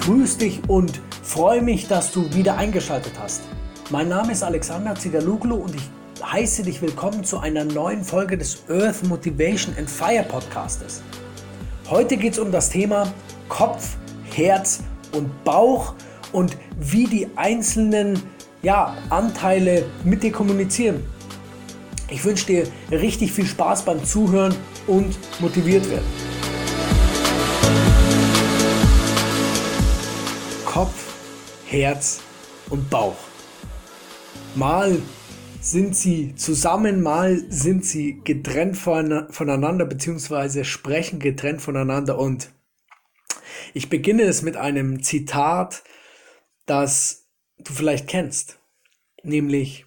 grüße dich und freue mich, dass du wieder eingeschaltet hast. Mein Name ist Alexander Zigaluglu und ich heiße dich willkommen zu einer neuen Folge des Earth Motivation and Fire Podcastes. Heute geht es um das Thema Kopf, Herz und Bauch und wie die einzelnen ja, Anteile mit dir kommunizieren. Ich wünsche dir richtig viel Spaß beim Zuhören und motiviert werden. Kopf, Herz und Bauch. Mal sind sie zusammen, mal sind sie getrennt voneinander, beziehungsweise sprechen getrennt voneinander. Und ich beginne es mit einem Zitat, das du vielleicht kennst, nämlich,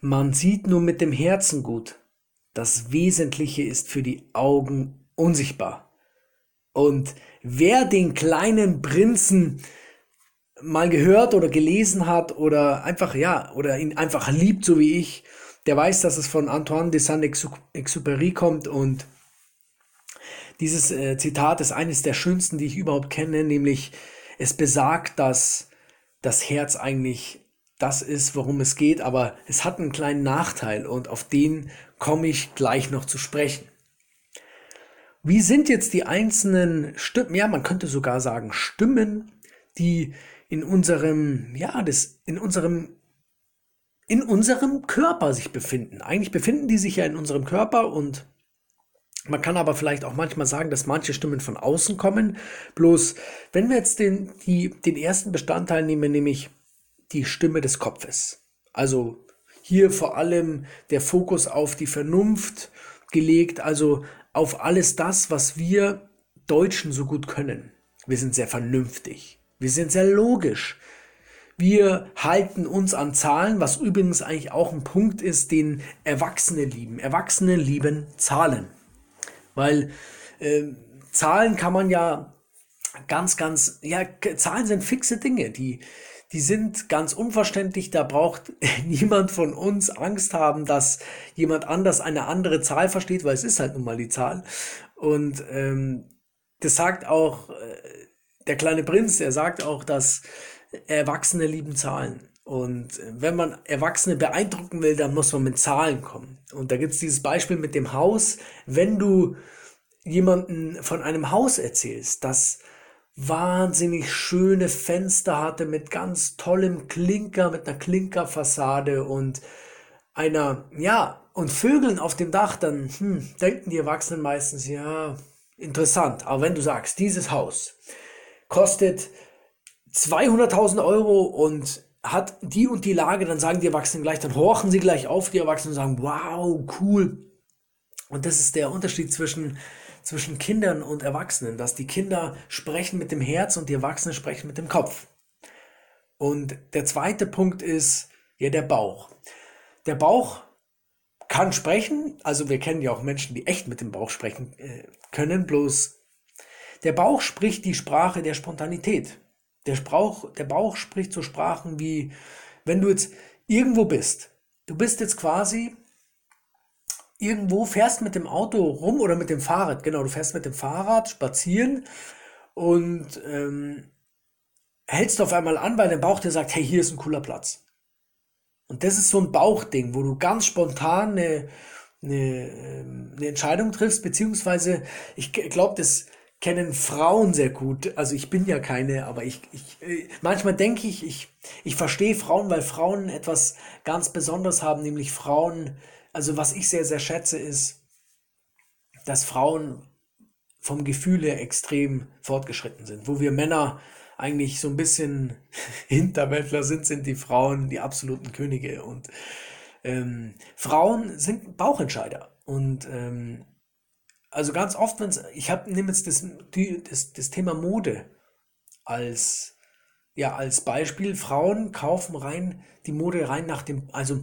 man sieht nur mit dem Herzen gut, das Wesentliche ist für die Augen unsichtbar. Und wer den kleinen Prinzen mal gehört oder gelesen hat oder einfach, ja, oder ihn einfach liebt, so wie ich, der weiß, dass es von Antoine de Saint-Exupéry kommt und dieses äh, Zitat ist eines der schönsten, die ich überhaupt kenne, nämlich es besagt, dass das Herz eigentlich das ist, worum es geht, aber es hat einen kleinen Nachteil und auf den komme ich gleich noch zu sprechen. Wie sind jetzt die einzelnen Stimmen, ja, man könnte sogar sagen Stimmen, die in unserem, ja, das, in unserem, in unserem Körper sich befinden. Eigentlich befinden die sich ja in unserem Körper und man kann aber vielleicht auch manchmal sagen, dass manche Stimmen von außen kommen. Bloß, wenn wir jetzt den, die, den ersten Bestandteil nehmen, nämlich die Stimme des Kopfes. Also hier vor allem der Fokus auf die Vernunft gelegt, also auf alles das, was wir Deutschen so gut können. Wir sind sehr vernünftig. Wir sind sehr logisch. Wir halten uns an Zahlen, was übrigens eigentlich auch ein Punkt ist, den Erwachsene lieben. Erwachsene lieben Zahlen. Weil äh, Zahlen kann man ja ganz, ganz, ja, Zahlen sind fixe Dinge, die, die sind ganz unverständlich. Da braucht niemand von uns Angst haben, dass jemand anders eine andere Zahl versteht, weil es ist halt nun mal die Zahl. Und ähm, das sagt auch äh, der kleine Prinz, der sagt auch, dass Erwachsene lieben Zahlen. Und wenn man Erwachsene beeindrucken will, dann muss man mit Zahlen kommen. Und da gibt es dieses Beispiel mit dem Haus. Wenn du jemanden von einem Haus erzählst, das wahnsinnig schöne Fenster hatte mit ganz tollem Klinker, mit einer Klinkerfassade und einer, ja, und Vögeln auf dem Dach, dann hm, denken die Erwachsenen meistens, ja, interessant. Aber wenn du sagst, dieses Haus, kostet 200.000 Euro und hat die und die Lage, dann sagen die Erwachsenen gleich, dann horchen sie gleich auf, die Erwachsenen und sagen, wow, cool. Und das ist der Unterschied zwischen, zwischen Kindern und Erwachsenen, dass die Kinder sprechen mit dem Herz und die Erwachsenen sprechen mit dem Kopf. Und der zweite Punkt ist ja der Bauch. Der Bauch kann sprechen, also wir kennen ja auch Menschen, die echt mit dem Bauch sprechen äh, können, bloß der Bauch spricht die Sprache der Spontanität. Der, Sprauch, der Bauch spricht so Sprachen wie, wenn du jetzt irgendwo bist, du bist jetzt quasi irgendwo, fährst mit dem Auto rum oder mit dem Fahrrad, genau, du fährst mit dem Fahrrad spazieren und ähm, hältst auf einmal an, weil dein Bauch dir sagt, hey, hier ist ein cooler Platz. Und das ist so ein Bauchding, wo du ganz spontan eine, eine, ähm, eine Entscheidung triffst, beziehungsweise ich glaube, das kennen Frauen sehr gut. Also ich bin ja keine, aber ich, ich äh, manchmal denke ich, ich, ich verstehe Frauen, weil Frauen etwas ganz Besonderes haben, nämlich Frauen, also was ich sehr, sehr schätze, ist, dass Frauen vom Gefühl her extrem fortgeschritten sind. Wo wir Männer eigentlich so ein bisschen Hinterwäldler sind, sind die Frauen die absoluten Könige. Und ähm, Frauen sind Bauchentscheider. Und ähm, also ganz oft, wenn ich habe nehme jetzt das, das, das Thema Mode als ja als Beispiel. Frauen kaufen rein die Mode rein nach dem, also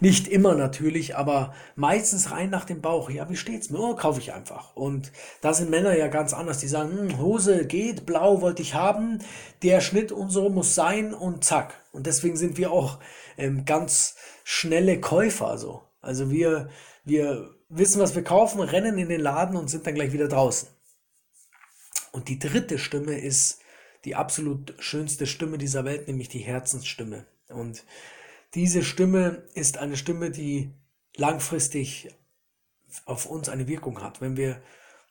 nicht immer natürlich, aber meistens rein nach dem Bauch. Ja, wie steht's mir? Oh, kaufe ich einfach. Und da sind Männer ja ganz anders. Die sagen, hm, Hose geht, blau wollte ich haben, der Schnitt und so muss sein und zack. Und deswegen sind wir auch ähm, ganz schnelle Käufer. So. Also wir, wir wissen, was wir kaufen, rennen in den Laden und sind dann gleich wieder draußen. Und die dritte Stimme ist die absolut schönste Stimme dieser Welt, nämlich die Herzensstimme. Und diese Stimme ist eine Stimme, die langfristig auf uns eine Wirkung hat. Wenn wir,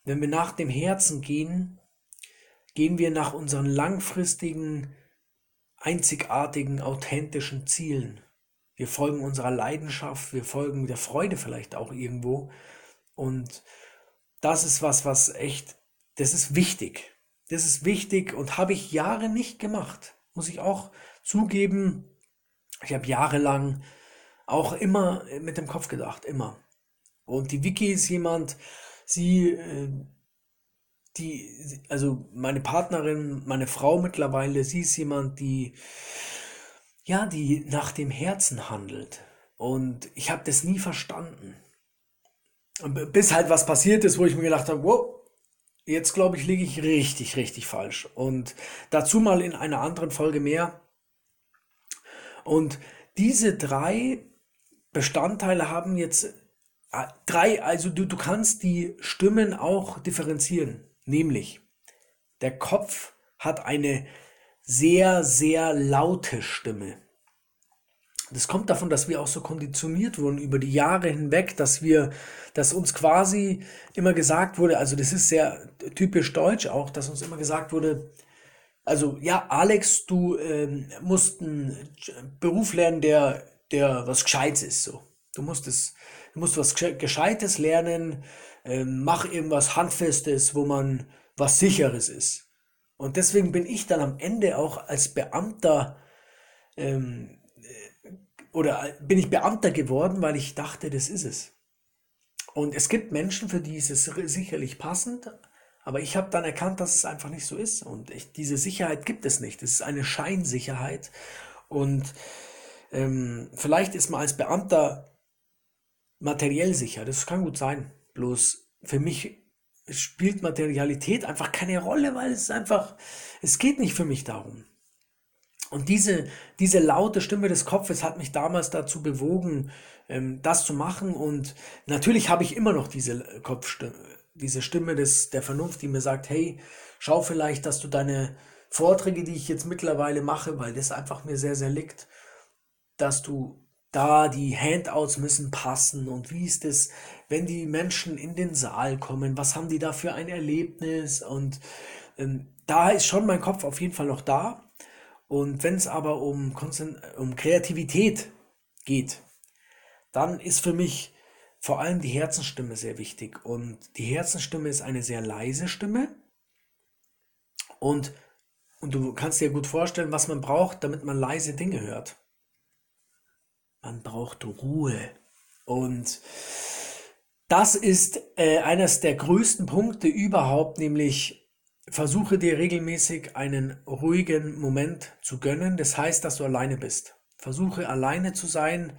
wenn wir nach dem Herzen gehen, gehen wir nach unseren langfristigen, einzigartigen, authentischen Zielen. Wir folgen unserer Leidenschaft, wir folgen der Freude vielleicht auch irgendwo. Und das ist was, was echt, das ist wichtig. Das ist wichtig und habe ich Jahre nicht gemacht. Muss ich auch zugeben. Ich habe jahrelang auch immer mit dem Kopf gedacht, immer. Und die Vicky ist jemand, sie, äh, die, also meine Partnerin, meine Frau mittlerweile, sie ist jemand, die, ja, die nach dem Herzen handelt. Und ich habe das nie verstanden. Bis halt was passiert ist, wo ich mir gedacht habe, wow, jetzt glaube ich, liege ich richtig, richtig falsch. Und dazu mal in einer anderen Folge mehr. Und diese drei Bestandteile haben jetzt äh, drei, also du, du kannst die Stimmen auch differenzieren. Nämlich, der Kopf hat eine sehr, sehr laute Stimme. Das kommt davon, dass wir auch so konditioniert wurden über die Jahre hinweg, dass wir, dass uns quasi immer gesagt wurde, also das ist sehr typisch deutsch auch, dass uns immer gesagt wurde, also ja, Alex, du ähm, musst einen Beruf lernen, der, der was Gescheites ist. So. Du musst es, du musst was Gescheites lernen, ähm, mach irgendwas Handfestes, wo man was Sicheres ist. Und deswegen bin ich dann am Ende auch als Beamter ähm, oder bin ich Beamter geworden, weil ich dachte, das ist es. Und es gibt Menschen, für die ist es sicherlich passend, aber ich habe dann erkannt, dass es einfach nicht so ist. Und ich, diese Sicherheit gibt es nicht. Es ist eine Scheinsicherheit. Und ähm, vielleicht ist man als Beamter materiell sicher. Das kann gut sein. Bloß für mich spielt Materialität einfach keine Rolle, weil es einfach, es geht nicht für mich darum. Und diese, diese laute Stimme des Kopfes hat mich damals dazu bewogen, ähm, das zu machen. Und natürlich habe ich immer noch diese Kopfstimme, diese Stimme des, der Vernunft, die mir sagt, hey, schau vielleicht, dass du deine Vorträge, die ich jetzt mittlerweile mache, weil das einfach mir sehr, sehr liegt, dass du da die Handouts müssen passen und wie ist es, wenn die Menschen in den Saal kommen, was haben die da für ein Erlebnis und ähm, da ist schon mein Kopf auf jeden Fall noch da, und wenn es aber um, um Kreativität geht, dann ist für mich vor allem die Herzensstimme sehr wichtig. Und die Herzensstimme ist eine sehr leise Stimme. Und, und du kannst dir gut vorstellen, was man braucht, damit man leise Dinge hört. Man braucht Ruhe. Und das ist äh, eines der größten Punkte überhaupt, nämlich Versuche dir regelmäßig einen ruhigen Moment zu gönnen. Das heißt, dass du alleine bist. Versuche alleine zu sein,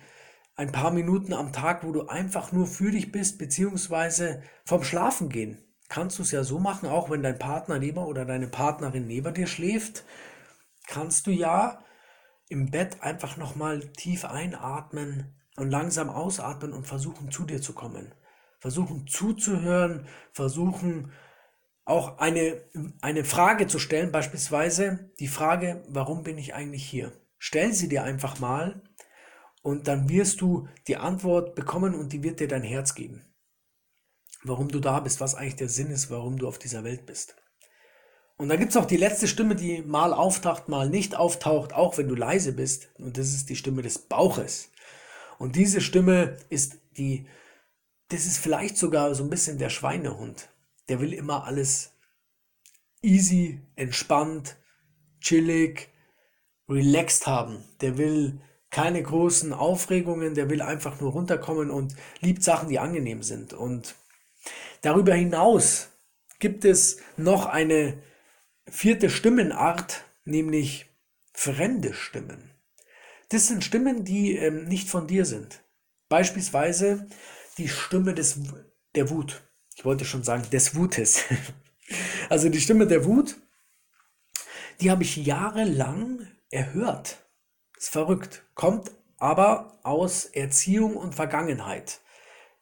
ein paar Minuten am Tag, wo du einfach nur für dich bist, beziehungsweise vom Schlafen gehen. Kannst du es ja so machen, auch wenn dein Partner neben oder deine Partnerin neben dir schläft, kannst du ja im Bett einfach nochmal tief einatmen und langsam ausatmen und versuchen zu dir zu kommen. Versuchen zuzuhören, versuchen auch eine, eine Frage zu stellen, beispielsweise die Frage, warum bin ich eigentlich hier? Stell sie dir einfach mal und dann wirst du die Antwort bekommen und die wird dir dein Herz geben. Warum du da bist, was eigentlich der Sinn ist, warum du auf dieser Welt bist. Und dann gibt es auch die letzte Stimme, die mal auftaucht, mal nicht auftaucht, auch wenn du leise bist. Und das ist die Stimme des Bauches. Und diese Stimme ist die, das ist vielleicht sogar so ein bisschen der Schweinehund der will immer alles easy, entspannt, chillig, relaxed haben. Der will keine großen Aufregungen, der will einfach nur runterkommen und liebt Sachen, die angenehm sind. Und darüber hinaus gibt es noch eine vierte Stimmenart, nämlich fremde Stimmen. Das sind Stimmen, die ähm, nicht von dir sind. Beispielsweise die Stimme des, der Wut ich wollte schon sagen, des Wutes. Also die Stimme der Wut, die habe ich jahrelang erhört. Ist verrückt. Kommt aber aus Erziehung und Vergangenheit.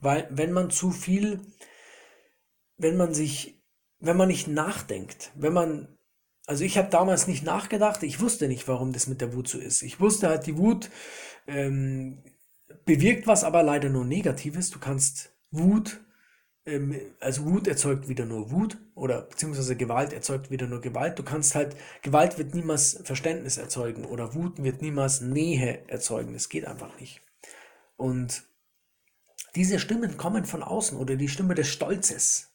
Weil wenn man zu viel, wenn man sich, wenn man nicht nachdenkt, wenn man Also ich habe damals nicht nachgedacht, ich wusste nicht, warum das mit der Wut so ist. Ich wusste halt, die Wut ähm, bewirkt was, aber leider nur Negatives. Du kannst Wut, ähm, also Wut erzeugt wieder nur Wut oder beziehungsweise Gewalt erzeugt wieder nur Gewalt. Du kannst halt, Gewalt wird niemals Verständnis erzeugen oder Wut wird niemals Nähe erzeugen. Das geht einfach nicht. Und diese Stimmen kommen von außen oder die Stimme des Stolzes.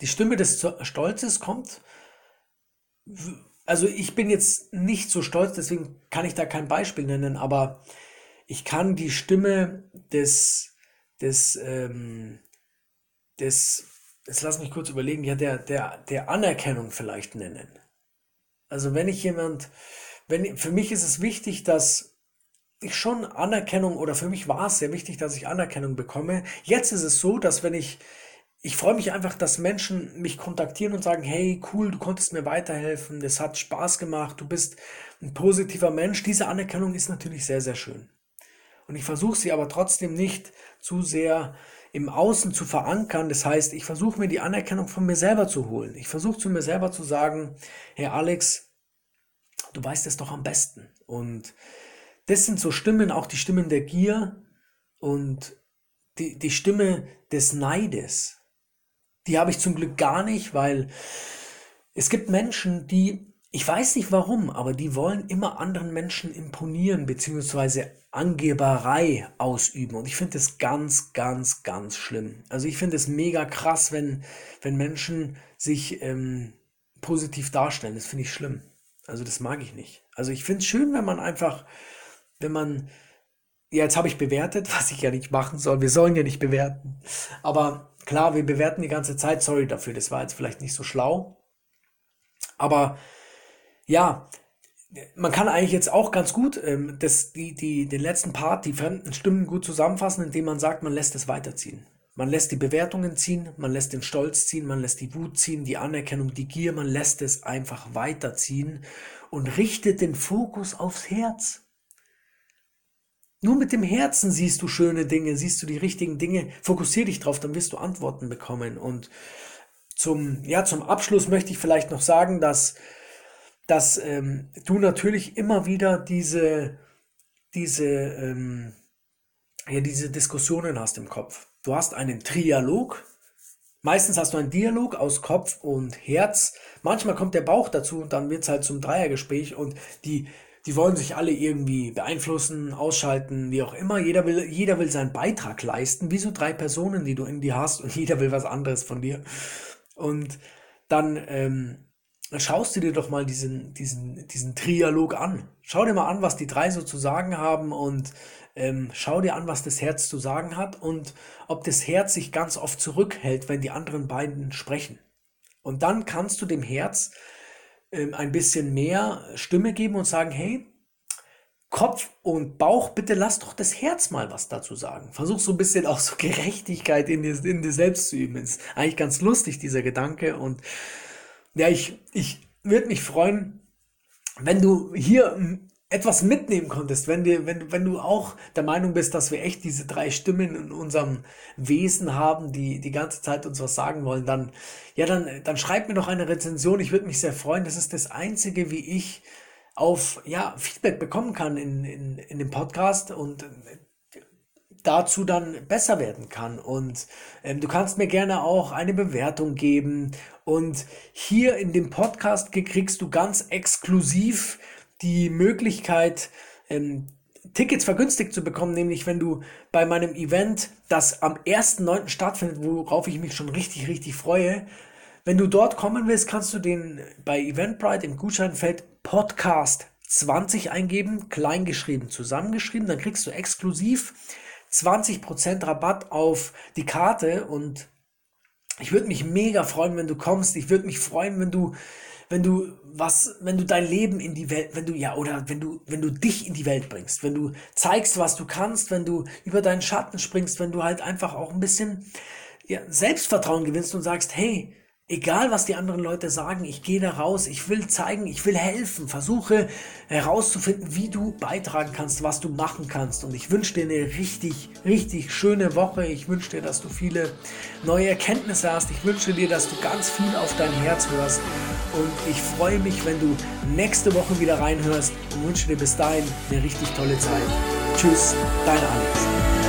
Die Stimme des Stolzes kommt, also ich bin jetzt nicht so stolz, deswegen kann ich da kein Beispiel nennen, aber ich kann die Stimme des, des, ähm, des, jetzt lass mich kurz überlegen, ja, der, der, der Anerkennung vielleicht nennen. Also wenn ich jemand, wenn, für mich ist es wichtig, dass ich schon Anerkennung oder für mich war es sehr wichtig, dass ich Anerkennung bekomme. Jetzt ist es so, dass wenn ich, ich freue mich einfach, dass Menschen mich kontaktieren und sagen, hey, cool, du konntest mir weiterhelfen, das hat Spaß gemacht, du bist ein positiver Mensch. Diese Anerkennung ist natürlich sehr, sehr schön. Und ich versuche sie aber trotzdem nicht zu sehr im Außen zu verankern. Das heißt, ich versuche mir die Anerkennung von mir selber zu holen. Ich versuche zu mir selber zu sagen, hey Alex, du weißt es doch am besten. Und das sind so Stimmen, auch die Stimmen der Gier und die, die Stimme des Neides. Die habe ich zum Glück gar nicht, weil es gibt Menschen, die ich weiß nicht warum, aber die wollen immer anderen Menschen imponieren, beziehungsweise Angeberei ausüben. Und ich finde das ganz, ganz, ganz schlimm. Also ich finde es mega krass, wenn, wenn Menschen sich ähm, positiv darstellen. Das finde ich schlimm. Also das mag ich nicht. Also ich finde es schön, wenn man einfach, wenn man, ja, jetzt habe ich bewertet, was ich ja nicht machen soll. Wir sollen ja nicht bewerten. Aber klar, wir bewerten die ganze Zeit. Sorry dafür, das war jetzt vielleicht nicht so schlau. Aber ja, man kann eigentlich jetzt auch ganz gut ähm, das, die, die, den letzten Part, die fremden Stimmen gut zusammenfassen, indem man sagt, man lässt es weiterziehen. Man lässt die Bewertungen ziehen, man lässt den Stolz ziehen, man lässt die Wut ziehen, die Anerkennung, die Gier, man lässt es einfach weiterziehen und richtet den Fokus aufs Herz. Nur mit dem Herzen siehst du schöne Dinge, siehst du die richtigen Dinge, fokussier dich drauf, dann wirst du Antworten bekommen. Und zum, ja, zum Abschluss möchte ich vielleicht noch sagen, dass dass ähm, du natürlich immer wieder diese, diese, ähm, ja, diese Diskussionen hast im Kopf. Du hast einen Trialog. Meistens hast du einen Dialog aus Kopf und Herz. Manchmal kommt der Bauch dazu und dann wird es halt zum Dreiergespräch und die, die wollen sich alle irgendwie beeinflussen, ausschalten, wie auch immer. Jeder will, jeder will seinen Beitrag leisten, wie so drei Personen, die du in dir hast und jeder will was anderes von dir. Und dann ähm, schaust du dir doch mal diesen, diesen, diesen Trialog an. Schau dir mal an, was die drei so zu sagen haben und ähm, schau dir an, was das Herz zu sagen hat und ob das Herz sich ganz oft zurückhält, wenn die anderen beiden sprechen. Und dann kannst du dem Herz ähm, ein bisschen mehr Stimme geben und sagen, hey, Kopf und Bauch, bitte lass doch das Herz mal was dazu sagen. Versuch so ein bisschen auch so Gerechtigkeit in dir, in dir selbst zu üben. Ist eigentlich ganz lustig, dieser Gedanke. Und ja, ich, ich würde mich freuen, wenn du hier etwas mitnehmen konntest, wenn, dir, wenn, wenn du auch der Meinung bist, dass wir echt diese drei Stimmen in unserem Wesen haben, die die ganze Zeit uns was sagen wollen, dann, ja, dann, dann schreib mir doch eine Rezension. Ich würde mich sehr freuen. Das ist das Einzige, wie ich auf ja, Feedback bekommen kann in, in, in dem Podcast und dazu dann besser werden kann. Und ähm, du kannst mir gerne auch eine Bewertung geben. Und hier in dem Podcast kriegst du ganz exklusiv die Möglichkeit, ähm, Tickets vergünstigt zu bekommen, nämlich wenn du bei meinem Event, das am 1.9. stattfindet, worauf ich mich schon richtig, richtig freue, wenn du dort kommen willst, kannst du den bei Eventbrite im Gutscheinfeld Podcast 20 eingeben, kleingeschrieben, zusammengeschrieben, dann kriegst du exklusiv 20% Rabatt auf die Karte und ich würde mich mega freuen, wenn du kommst. Ich würde mich freuen, wenn du, wenn du was, wenn du dein Leben in die Welt, wenn du, ja, oder wenn du, wenn du dich in die Welt bringst, wenn du zeigst, was du kannst, wenn du über deinen Schatten springst, wenn du halt einfach auch ein bisschen, ja, Selbstvertrauen gewinnst und sagst, hey, Egal, was die anderen Leute sagen, ich gehe da raus, ich will zeigen, ich will helfen, versuche herauszufinden, wie du beitragen kannst, was du machen kannst. Und ich wünsche dir eine richtig, richtig schöne Woche. Ich wünsche dir, dass du viele neue Erkenntnisse hast. Ich wünsche dir, dass du ganz viel auf dein Herz hörst und ich freue mich, wenn du nächste Woche wieder reinhörst und wünsche dir bis dahin eine richtig tolle Zeit. Tschüss, dein Alex.